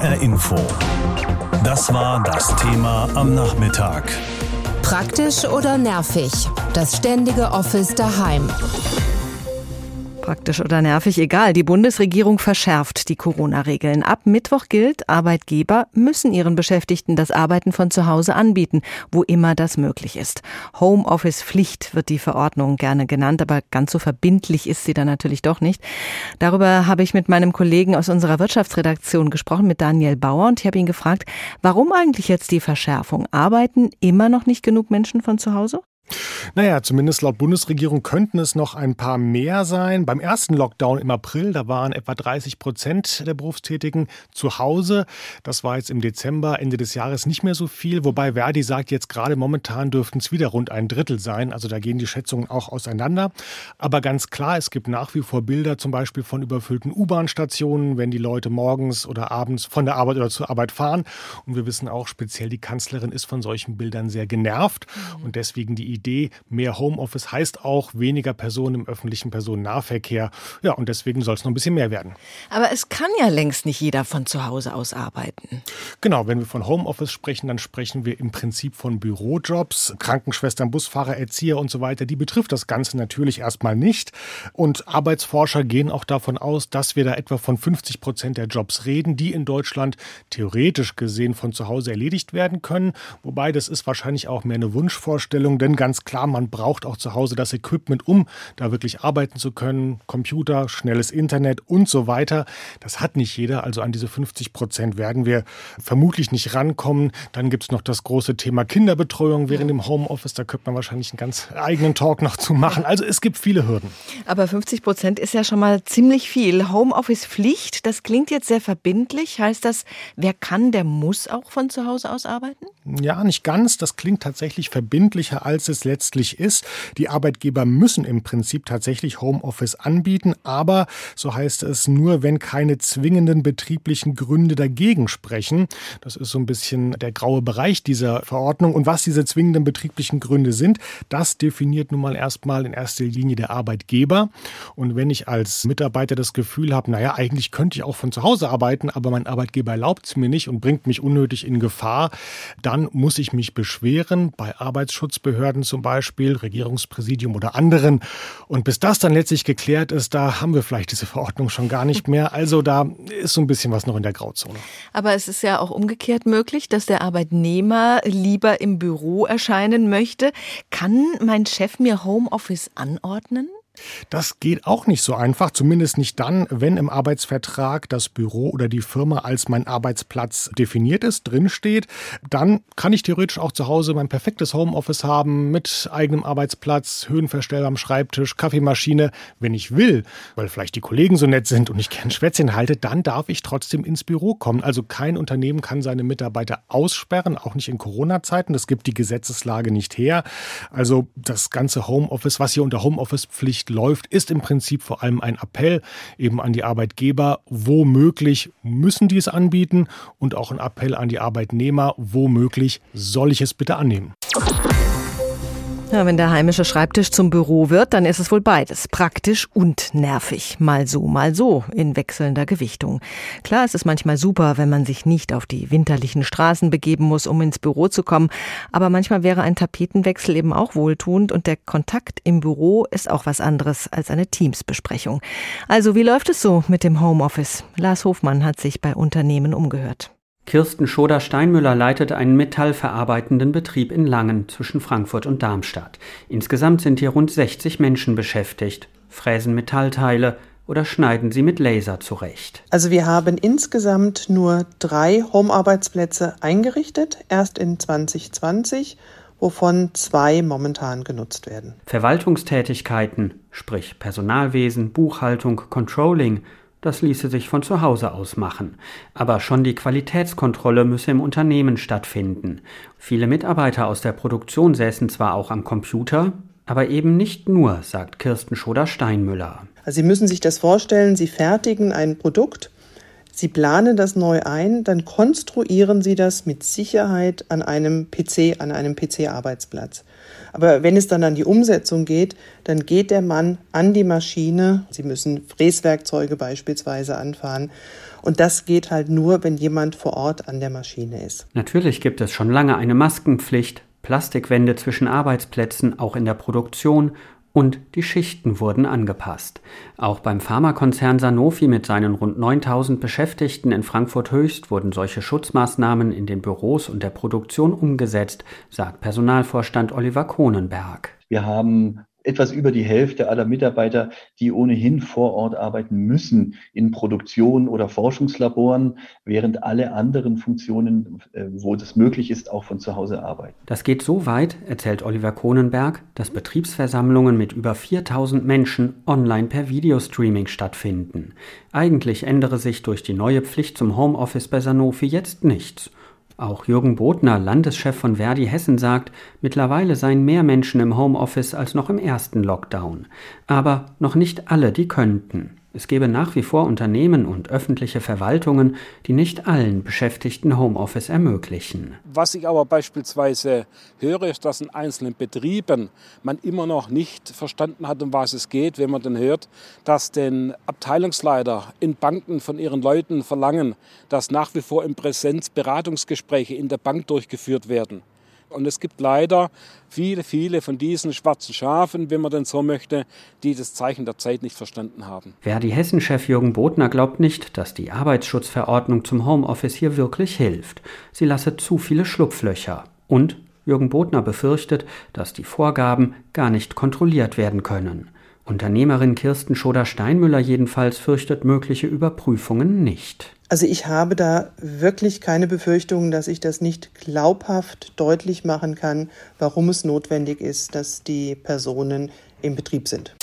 HR Info. Das war das Thema am Nachmittag. Praktisch oder nervig? Das ständige Office daheim. Praktisch oder nervig, egal. Die Bundesregierung verschärft die Corona-Regeln. Ab Mittwoch gilt, Arbeitgeber müssen ihren Beschäftigten das Arbeiten von zu Hause anbieten, wo immer das möglich ist. Homeoffice-Pflicht wird die Verordnung gerne genannt, aber ganz so verbindlich ist sie dann natürlich doch nicht. Darüber habe ich mit meinem Kollegen aus unserer Wirtschaftsredaktion gesprochen, mit Daniel Bauer, und ich habe ihn gefragt, warum eigentlich jetzt die Verschärfung? Arbeiten immer noch nicht genug Menschen von zu Hause? Naja, zumindest laut Bundesregierung könnten es noch ein paar mehr sein. Beim ersten Lockdown im April, da waren etwa 30 Prozent der Berufstätigen zu Hause. Das war jetzt im Dezember, Ende des Jahres nicht mehr so viel. Wobei Verdi sagt, jetzt gerade momentan dürften es wieder rund ein Drittel sein. Also da gehen die Schätzungen auch auseinander. Aber ganz klar, es gibt nach wie vor Bilder zum Beispiel von überfüllten U-Bahn-Stationen, wenn die Leute morgens oder abends von der Arbeit oder zur Arbeit fahren. Und wir wissen auch, speziell die Kanzlerin ist von solchen Bildern sehr genervt. Und deswegen die Idee, Idee, mehr Homeoffice heißt auch weniger Personen im öffentlichen Personennahverkehr. Ja, und deswegen soll es noch ein bisschen mehr werden. Aber es kann ja längst nicht jeder von zu Hause aus arbeiten. Genau, wenn wir von Homeoffice sprechen, dann sprechen wir im Prinzip von Bürojobs. Krankenschwestern, Busfahrer, Erzieher und so weiter, die betrifft das Ganze natürlich erstmal nicht. Und Arbeitsforscher gehen auch davon aus, dass wir da etwa von 50 Prozent der Jobs reden, die in Deutschland theoretisch gesehen von zu Hause erledigt werden können. Wobei das ist wahrscheinlich auch mehr eine Wunschvorstellung, denn ganz ganz klar, man braucht auch zu Hause das Equipment, um da wirklich arbeiten zu können. Computer, schnelles Internet und so weiter. Das hat nicht jeder. Also an diese 50 Prozent werden wir vermutlich nicht rankommen. Dann gibt es noch das große Thema Kinderbetreuung während dem Homeoffice. Da könnte man wahrscheinlich einen ganz eigenen Talk noch zu machen. Also es gibt viele Hürden. Aber 50 Prozent ist ja schon mal ziemlich viel. Homeoffice-Pflicht, das klingt jetzt sehr verbindlich. Heißt das, wer kann, der muss auch von zu Hause aus arbeiten? Ja, nicht ganz. Das klingt tatsächlich verbindlicher, als es letztlich ist. Die Arbeitgeber müssen im Prinzip tatsächlich Homeoffice anbieten, aber so heißt es nur, wenn keine zwingenden betrieblichen Gründe dagegen sprechen. Das ist so ein bisschen der graue Bereich dieser Verordnung. Und was diese zwingenden betrieblichen Gründe sind, das definiert nun mal erstmal in erster Linie der Arbeitgeber. Und wenn ich als Mitarbeiter das Gefühl habe, naja, eigentlich könnte ich auch von zu Hause arbeiten, aber mein Arbeitgeber erlaubt es mir nicht und bringt mich unnötig in Gefahr, dann muss ich mich beschweren bei Arbeitsschutzbehörden zum Beispiel, Regierungspräsidium oder anderen. Und bis das dann letztlich geklärt ist, da haben wir vielleicht diese Verordnung schon gar nicht mehr. Also da ist so ein bisschen was noch in der Grauzone. Aber es ist ja auch umgekehrt möglich, dass der Arbeitnehmer lieber im Büro erscheinen möchte. Kann mein Chef mir Homeoffice anordnen? Das geht auch nicht so einfach, zumindest nicht dann, wenn im Arbeitsvertrag das Büro oder die Firma als mein Arbeitsplatz definiert ist, drinsteht. Dann kann ich theoretisch auch zu Hause mein perfektes Homeoffice haben mit eigenem Arbeitsplatz, höhenverstellbarem Schreibtisch, Kaffeemaschine. Wenn ich will, weil vielleicht die Kollegen so nett sind und ich gern Schwätzchen halte, dann darf ich trotzdem ins Büro kommen. Also kein Unternehmen kann seine Mitarbeiter aussperren, auch nicht in Corona-Zeiten. Das gibt die Gesetzeslage nicht her. Also das ganze Homeoffice, was hier unter Homeoffice-Pflicht läuft, ist im Prinzip vor allem ein Appell eben an die Arbeitgeber, womöglich müssen die es anbieten und auch ein Appell an die Arbeitnehmer, womöglich soll ich es bitte annehmen. Ja, wenn der heimische Schreibtisch zum Büro wird, dann ist es wohl beides. Praktisch und nervig. Mal so, mal so, in wechselnder Gewichtung. Klar, es ist manchmal super, wenn man sich nicht auf die winterlichen Straßen begeben muss, um ins Büro zu kommen. Aber manchmal wäre ein Tapetenwechsel eben auch wohltuend und der Kontakt im Büro ist auch was anderes als eine Teamsbesprechung. Also, wie läuft es so mit dem Homeoffice? Lars Hofmann hat sich bei Unternehmen umgehört. Kirsten Schoder-Steinmüller leitet einen metallverarbeitenden Betrieb in Langen zwischen Frankfurt und Darmstadt. Insgesamt sind hier rund 60 Menschen beschäftigt, fräsen Metallteile oder schneiden sie mit Laser zurecht. Also wir haben insgesamt nur drei Home-Arbeitsplätze eingerichtet, erst in 2020 wovon zwei momentan genutzt werden. Verwaltungstätigkeiten, sprich Personalwesen, Buchhaltung, Controlling, das ließe sich von zu Hause aus machen. Aber schon die Qualitätskontrolle müsse im Unternehmen stattfinden. Viele Mitarbeiter aus der Produktion säßen zwar auch am Computer, aber eben nicht nur, sagt Kirsten Schoder-Steinmüller. Also Sie müssen sich das vorstellen, Sie fertigen ein Produkt, Sie planen das neu ein, dann konstruieren Sie das mit Sicherheit an einem PC, an einem PC-Arbeitsplatz. Aber wenn es dann an die Umsetzung geht, dann geht der Mann an die Maschine. Sie müssen Fräswerkzeuge beispielsweise anfahren Und das geht halt nur, wenn jemand vor Ort an der Maschine ist. Natürlich gibt es schon lange eine Maskenpflicht, Plastikwände zwischen Arbeitsplätzen, auch in der Produktion und die Schichten wurden angepasst. Auch beim Pharmakonzern Sanofi mit seinen rund 9000 Beschäftigten in Frankfurt Höchst wurden solche Schutzmaßnahmen in den Büros und der Produktion umgesetzt, sagt Personalvorstand Oliver Kohnenberg. Wir haben etwas über die Hälfte aller Mitarbeiter, die ohnehin vor Ort arbeiten müssen in Produktion oder Forschungslaboren, während alle anderen Funktionen, äh, wo das möglich ist, auch von zu Hause arbeiten. Das geht so weit, erzählt Oliver Kohnenberg, dass Betriebsversammlungen mit über 4000 Menschen online per Videostreaming stattfinden. Eigentlich ändere sich durch die neue Pflicht zum Homeoffice bei Sanofi jetzt nichts. Auch Jürgen Bodner, Landeschef von Verdi Hessen, sagt, mittlerweile seien mehr Menschen im Homeoffice als noch im ersten Lockdown. Aber noch nicht alle, die könnten. Es gäbe nach wie vor Unternehmen und öffentliche Verwaltungen, die nicht allen Beschäftigten Homeoffice ermöglichen. Was ich aber beispielsweise höre, ist, dass in einzelnen Betrieben man immer noch nicht verstanden hat, um was es geht, wenn man dann hört, dass den Abteilungsleiter in Banken von ihren Leuten verlangen, dass nach wie vor in Präsenz Beratungsgespräche in der Bank durchgeführt werden. Und es gibt leider viele, viele von diesen schwarzen Schafen, wenn man denn so möchte, die das Zeichen der Zeit nicht verstanden haben. Verdi-Hessen-Chef Jürgen Bodner glaubt nicht, dass die Arbeitsschutzverordnung zum Homeoffice hier wirklich hilft. Sie lasse zu viele Schlupflöcher. Und Jürgen Bodner befürchtet, dass die Vorgaben gar nicht kontrolliert werden können. Unternehmerin Kirsten Schoder-Steinmüller jedenfalls fürchtet mögliche Überprüfungen nicht. Also ich habe da wirklich keine Befürchtungen, dass ich das nicht glaubhaft deutlich machen kann, warum es notwendig ist, dass die Personen im Betrieb sind.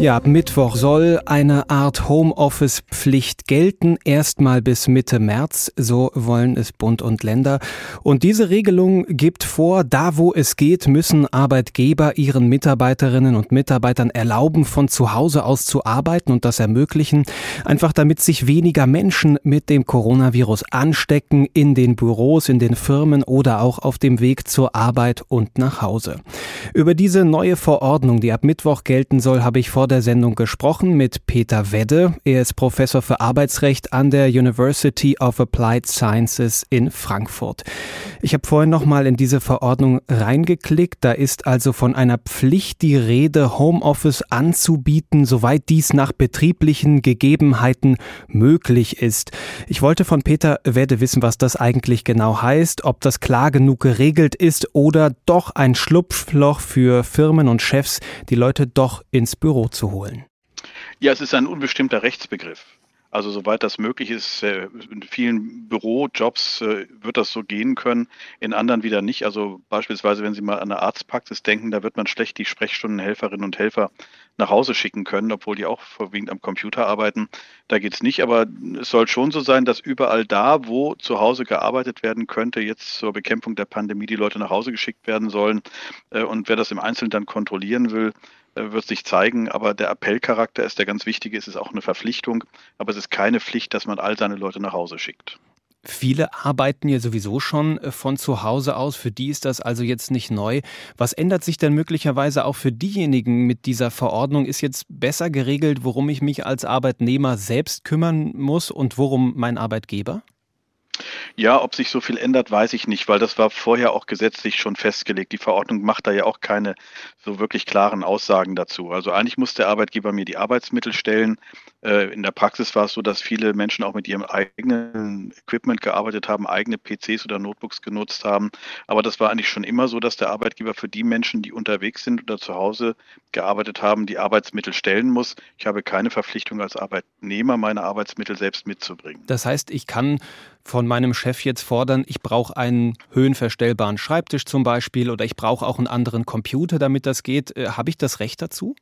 Ja, ab Mittwoch soll eine Art Homeoffice-Pflicht gelten, erstmal bis Mitte März, so wollen es Bund und Länder. Und diese Regelung gibt vor, da wo es geht, müssen Arbeitgeber ihren Mitarbeiterinnen und Mitarbeitern erlauben, von zu Hause aus zu arbeiten und das ermöglichen, einfach damit sich weniger Menschen mit dem Coronavirus anstecken in den Büros, in den Firmen oder auch auf dem Weg zur Arbeit und nach Hause. Über diese neue Verordnung, die ab Mittwoch gelten soll, habe ich vor der Sendung gesprochen mit Peter Wedde. Er ist Professor für Arbeitsrecht an der University of Applied Sciences in Frankfurt. Ich habe vorhin noch mal in diese Verordnung reingeklickt. Da ist also von einer Pflicht die Rede, Homeoffice anzubieten, soweit dies nach betrieblichen Gegebenheiten möglich ist. Ich wollte von Peter Wedde wissen, was das eigentlich genau heißt, ob das klar genug geregelt ist oder doch ein Schlupfloch für Firmen und Chefs, die Leute doch ins Büro zu holen? Ja, es ist ein unbestimmter Rechtsbegriff. Also soweit das möglich ist, äh, in vielen Bürojobs äh, wird das so gehen können, in anderen wieder nicht. Also beispielsweise, wenn Sie mal an eine Arztpraxis denken, da wird man schlecht die Sprechstundenhelferinnen und Helfer nach Hause schicken können, obwohl die auch vorwiegend am Computer arbeiten. Da geht es nicht, aber es soll schon so sein, dass überall da, wo zu Hause gearbeitet werden könnte, jetzt zur Bekämpfung der Pandemie die Leute nach Hause geschickt werden sollen. Äh, und wer das im Einzelnen dann kontrollieren will, wird sich zeigen, aber der Appellcharakter ist der ganz wichtige, es ist auch eine Verpflichtung, aber es ist keine Pflicht, dass man all seine Leute nach Hause schickt. Viele arbeiten ja sowieso schon äh, von zu Hause aus. Für die ist das also jetzt nicht neu. Was ändert sich denn möglicherweise auch für diejenigen mit dieser Verordnung? Ist jetzt besser geregelt, worum ich mich als Arbeitnehmer selbst kümmern muss und worum mein Arbeitgeber? Ja, ob sich so viel ändert, weiß ich nicht, weil das war vorher auch gesetzlich schon festgelegt. Die Verordnung macht da ja auch keine so wirklich klaren Aussagen dazu. Also eigentlich muss der Arbeitgeber mir die Arbeitsmittel stellen. Äh, in der Praxis war es so, dass viele Menschen auch mit ihrem eigenen Equipment gearbeitet haben, eigene PCs oder Notebooks genutzt haben. Aber das war eigentlich schon immer so, dass der Arbeitgeber für die Menschen, die unterwegs sind oder zu Hause gearbeitet haben, die Arbeitsmittel stellen muss. Ich habe keine Verpflichtung als Arbeitnehmer, meine Arbeitsmittel selbst mitzubringen. Das heißt, ich kann von meinem Chef jetzt fordern, ich brauche einen höhenverstellbaren Schreibtisch zum Beispiel oder ich brauche auch einen anderen Computer, damit das geht. Äh, habe ich das Recht dazu?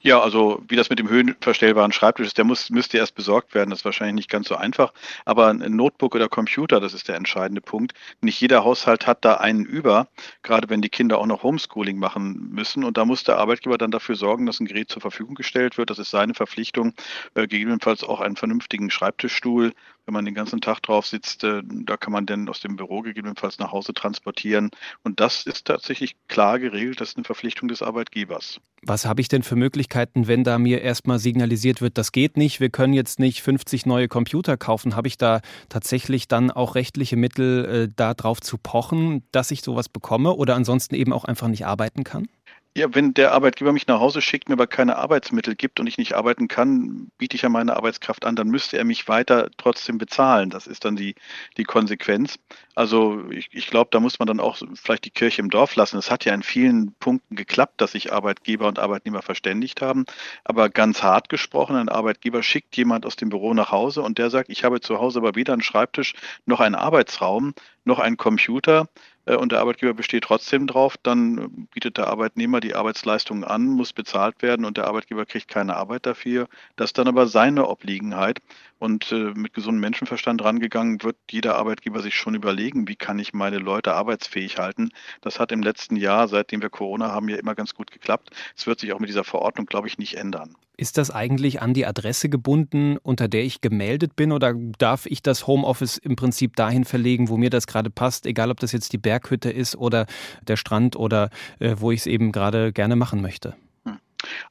Ja, also wie das mit dem höhenverstellbaren Schreibtisch ist, der muss, müsste erst besorgt werden. Das ist wahrscheinlich nicht ganz so einfach. Aber ein Notebook oder Computer, das ist der entscheidende Punkt. Nicht jeder Haushalt hat da einen über, gerade wenn die Kinder auch noch Homeschooling machen müssen. Und da muss der Arbeitgeber dann dafür sorgen, dass ein Gerät zur Verfügung gestellt wird. Das ist seine Verpflichtung. Äh, gegebenenfalls auch einen vernünftigen Schreibtischstuhl, wenn man den ganzen Tag drauf sitzt, äh, da kann man dann aus dem Büro gegebenenfalls nach Hause transportieren. Und das ist tatsächlich klar geregelt, das ist eine Verpflichtung des Arbeitgebers. Was habe ich denn für Möglichkeiten, wenn da mir erstmal signalisiert wird, das geht nicht, wir können jetzt nicht 50 neue Computer kaufen? Habe ich da tatsächlich dann auch rechtliche Mittel, äh, darauf zu pochen, dass ich sowas bekomme oder ansonsten eben auch einfach nicht arbeiten kann? Ja, wenn der Arbeitgeber mich nach Hause schickt, mir aber keine Arbeitsmittel gibt und ich nicht arbeiten kann, biete ich ja meine Arbeitskraft an, dann müsste er mich weiter trotzdem bezahlen. Das ist dann die, die Konsequenz. Also ich, ich glaube, da muss man dann auch vielleicht die Kirche im Dorf lassen. Es hat ja in vielen Punkten geklappt, dass sich Arbeitgeber und Arbeitnehmer verständigt haben. Aber ganz hart gesprochen, ein Arbeitgeber schickt jemand aus dem Büro nach Hause und der sagt, ich habe zu Hause aber weder einen Schreibtisch noch einen Arbeitsraum noch einen Computer und der Arbeitgeber besteht trotzdem drauf, dann bietet der Arbeitnehmer die Arbeitsleistungen an, muss bezahlt werden und der Arbeitgeber kriegt keine Arbeit dafür. Das ist dann aber seine Obliegenheit. Und äh, mit gesundem Menschenverstand rangegangen wird jeder Arbeitgeber sich schon überlegen, wie kann ich meine Leute arbeitsfähig halten. Das hat im letzten Jahr, seitdem wir Corona haben, ja immer ganz gut geklappt. Es wird sich auch mit dieser Verordnung, glaube ich, nicht ändern. Ist das eigentlich an die Adresse gebunden, unter der ich gemeldet bin, oder darf ich das Homeoffice im Prinzip dahin verlegen, wo mir das gerade passt, egal ob das jetzt die Berghütte ist oder der Strand oder äh, wo ich es eben gerade gerne machen möchte?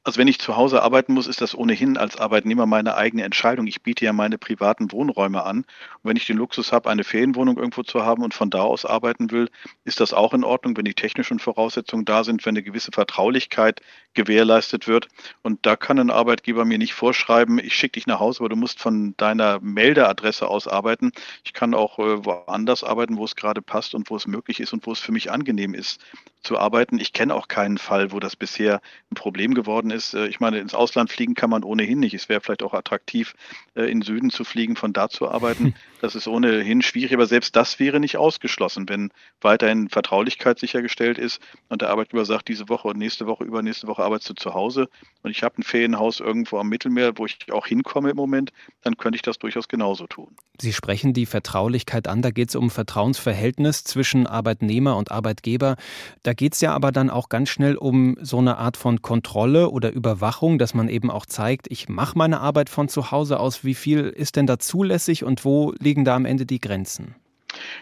Also wenn ich zu Hause arbeiten muss, ist das ohnehin als Arbeitnehmer meine eigene Entscheidung. Ich biete ja meine privaten Wohnräume an. Und wenn ich den Luxus habe, eine Ferienwohnung irgendwo zu haben und von da aus arbeiten will, ist das auch in Ordnung, wenn die technischen Voraussetzungen da sind, wenn eine gewisse Vertraulichkeit gewährleistet wird. Und da kann ein Arbeitgeber mir nicht vorschreiben, ich schicke dich nach Hause, aber du musst von deiner Meldeadresse aus arbeiten. Ich kann auch äh, woanders arbeiten, wo es gerade passt und wo es möglich ist und wo es für mich angenehm ist zu arbeiten. Ich kenne auch keinen Fall, wo das bisher ein Problem geworden ist. Äh, ich meine, ins Ausland fliegen kann man ohnehin nicht. Es wäre vielleicht auch attraktiv, äh, in Süden zu fliegen, von da zu arbeiten. Das ist ohnehin schwierig, aber selbst das wäre nicht ausgeschlossen, wenn weiterhin Vertraulichkeit sichergestellt ist und der Arbeitgeber sagt, diese Woche und nächste Woche, übernächste Woche arbeitest du zu Hause und ich habe ein Ferienhaus irgendwo am Mittelmeer, wo ich auch hinkomme im Moment, dann könnte ich das durchaus genauso tun. Sie sprechen die Vertraulichkeit an. Da geht es um Vertrauensverhältnis zwischen Arbeitnehmer und Arbeitgeber. Da geht es ja aber dann auch ganz schnell um so eine Art von Kontrolle oder Überwachung, dass man eben auch zeigt, ich mache meine Arbeit von zu Hause aus. Wie viel ist denn da zulässig und wo liegen da am Ende die Grenzen?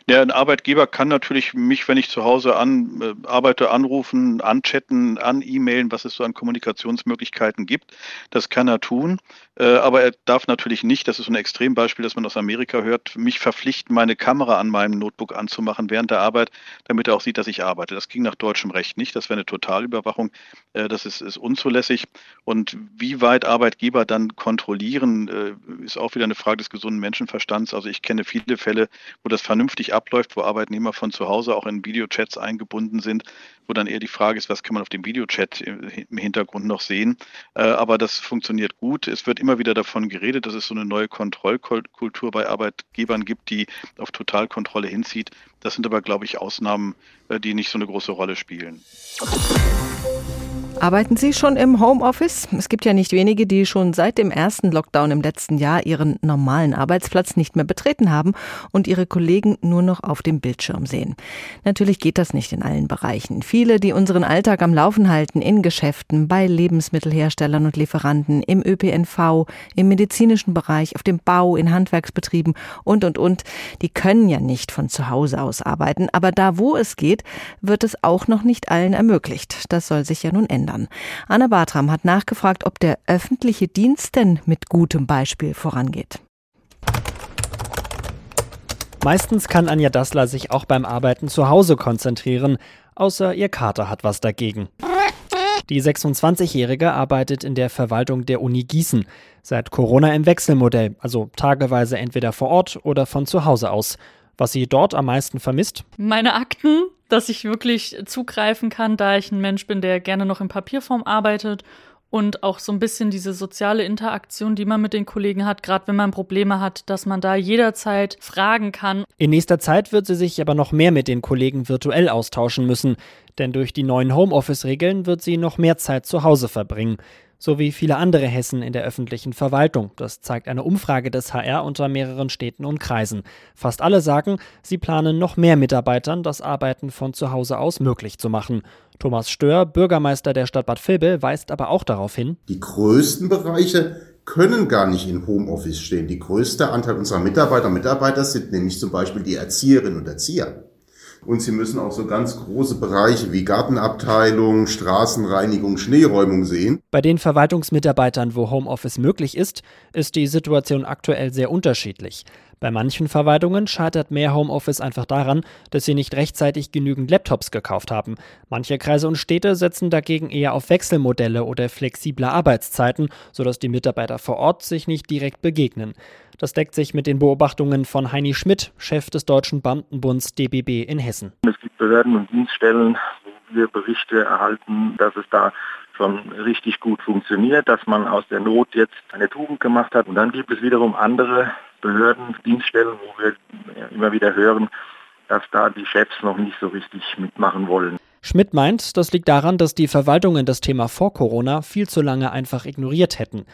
Ja, ein Arbeitgeber kann natürlich mich, wenn ich zu Hause an, äh, arbeite, anrufen, anchatten, an E-Mailen, was es so an Kommunikationsmöglichkeiten gibt. Das kann er tun. Äh, aber er darf natürlich nicht, das ist ein Extrembeispiel, das man aus Amerika hört, mich verpflichten, meine Kamera an meinem Notebook anzumachen während der Arbeit, damit er auch sieht, dass ich arbeite. Das ging nach deutschem Recht nicht. Das wäre eine Totalüberwachung. Äh, das ist, ist unzulässig. Und wie weit Arbeitgeber dann kontrollieren, äh, ist auch wieder eine Frage des gesunden Menschenverstands. Also ich kenne viele Fälle, wo das vernünftig abläuft, wo Arbeitnehmer von zu Hause auch in Videochats eingebunden sind, wo dann eher die Frage ist, was kann man auf dem Videochat im Hintergrund noch sehen. Aber das funktioniert gut. Es wird immer wieder davon geredet, dass es so eine neue Kontrollkultur bei Arbeitgebern gibt, die auf Totalkontrolle hinzieht. Das sind aber, glaube ich, Ausnahmen, äh, die nicht so eine große Rolle spielen. Arbeiten Sie schon im Homeoffice? Es gibt ja nicht wenige, die schon seit dem ersten Lockdown im letzten Jahr ihren normalen Arbeitsplatz nicht mehr betreten haben und ihre Kollegen nur noch auf dem Bildschirm sehen. Natürlich geht das nicht in allen Bereichen. Viele, die unseren Alltag am Laufen halten, in Geschäften, bei Lebensmittelherstellern und Lieferanten, im ÖPNV, im medizinischen Bereich, auf dem Bau, in Handwerksbetrieben und, und, und, die können ja nicht von zu Hause aus arbeiten. Aber da, wo es geht, wird es auch noch nicht allen ermöglicht. Das soll sich ja nun ändern ändern. Anna Bartram hat nachgefragt, ob der öffentliche Dienst denn mit gutem Beispiel vorangeht. Meistens kann Anja Dassler sich auch beim Arbeiten zu Hause konzentrieren, außer ihr Kater hat was dagegen. Die 26-Jährige arbeitet in der Verwaltung der Uni Gießen. Seit Corona im Wechselmodell, also tageweise entweder vor Ort oder von zu Hause aus. Was sie dort am meisten vermisst? Meine Akten, dass ich wirklich zugreifen kann, da ich ein Mensch bin, der gerne noch in Papierform arbeitet und auch so ein bisschen diese soziale Interaktion, die man mit den Kollegen hat, gerade wenn man Probleme hat, dass man da jederzeit fragen kann. In nächster Zeit wird sie sich aber noch mehr mit den Kollegen virtuell austauschen müssen, denn durch die neuen Homeoffice-Regeln wird sie noch mehr Zeit zu Hause verbringen so wie viele andere Hessen in der öffentlichen Verwaltung. Das zeigt eine Umfrage des HR unter mehreren Städten und Kreisen. Fast alle sagen, sie planen noch mehr Mitarbeitern das Arbeiten von zu Hause aus möglich zu machen. Thomas Stör, Bürgermeister der Stadt Bad Vilbel, weist aber auch darauf hin, die größten Bereiche können gar nicht in Homeoffice stehen. Die größte Anteil unserer Mitarbeiter und Mitarbeiter sind nämlich zum Beispiel die Erzieherinnen und Erzieher. Und sie müssen auch so ganz große Bereiche wie Gartenabteilung, Straßenreinigung, Schneeräumung sehen. Bei den Verwaltungsmitarbeitern, wo Homeoffice möglich ist, ist die Situation aktuell sehr unterschiedlich. Bei manchen Verwaltungen scheitert mehr Homeoffice einfach daran, dass sie nicht rechtzeitig genügend Laptops gekauft haben. Manche Kreise und Städte setzen dagegen eher auf Wechselmodelle oder flexible Arbeitszeiten, sodass die Mitarbeiter vor Ort sich nicht direkt begegnen. Das deckt sich mit den Beobachtungen von Heini Schmidt, Chef des Deutschen Beamtenbunds DBB in Hessen. Es gibt Behörden und Dienststellen, wo wir Berichte erhalten, dass es da schon richtig gut funktioniert, dass man aus der Not jetzt eine Tugend gemacht hat. Und dann gibt es wiederum andere Behörden, Dienststellen, wo wir immer wieder hören, dass da die Chefs noch nicht so richtig mitmachen wollen. Schmidt meint, das liegt daran, dass die Verwaltungen das Thema vor Corona viel zu lange einfach ignoriert hätten.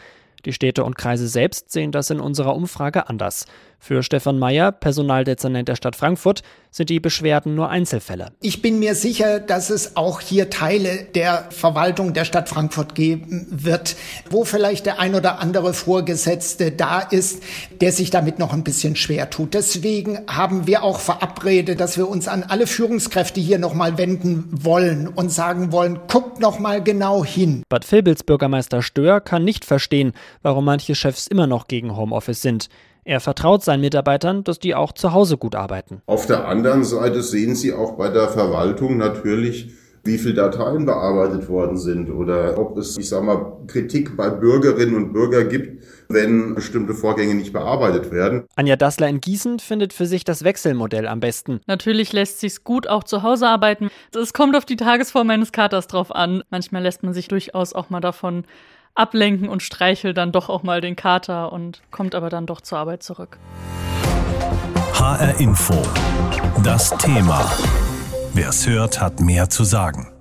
Die Städte und Kreise selbst sehen das in unserer Umfrage anders. Für Stefan Mayer, Personaldezernent der Stadt Frankfurt, sind die Beschwerden nur Einzelfälle. Ich bin mir sicher, dass es auch hier Teile der Verwaltung der Stadt Frankfurt geben wird, wo vielleicht der ein oder andere Vorgesetzte da ist, der sich damit noch ein bisschen schwer tut. Deswegen haben wir auch verabredet, dass wir uns an alle Führungskräfte hier nochmal wenden wollen und sagen wollen, guckt nochmal genau hin. Bad Vilbels Bürgermeister Stör kann nicht verstehen, warum manche Chefs immer noch gegen Homeoffice sind. Er vertraut seinen Mitarbeitern, dass die auch zu Hause gut arbeiten. Auf der anderen Seite sehen Sie auch bei der Verwaltung natürlich, wie viele Dateien bearbeitet worden sind oder ob es, ich sag mal, Kritik bei Bürgerinnen und Bürgern gibt, wenn bestimmte Vorgänge nicht bearbeitet werden. Anja Dassler in Gießen findet für sich das Wechselmodell am besten. Natürlich lässt sich's gut auch zu Hause arbeiten. Es kommt auf die Tagesform meines Katers drauf an. Manchmal lässt man sich durchaus auch mal davon ablenken und streichelt dann doch auch mal den Kater und kommt aber dann doch zur Arbeit zurück. HR Info. Das Thema. Wer es hört, hat mehr zu sagen.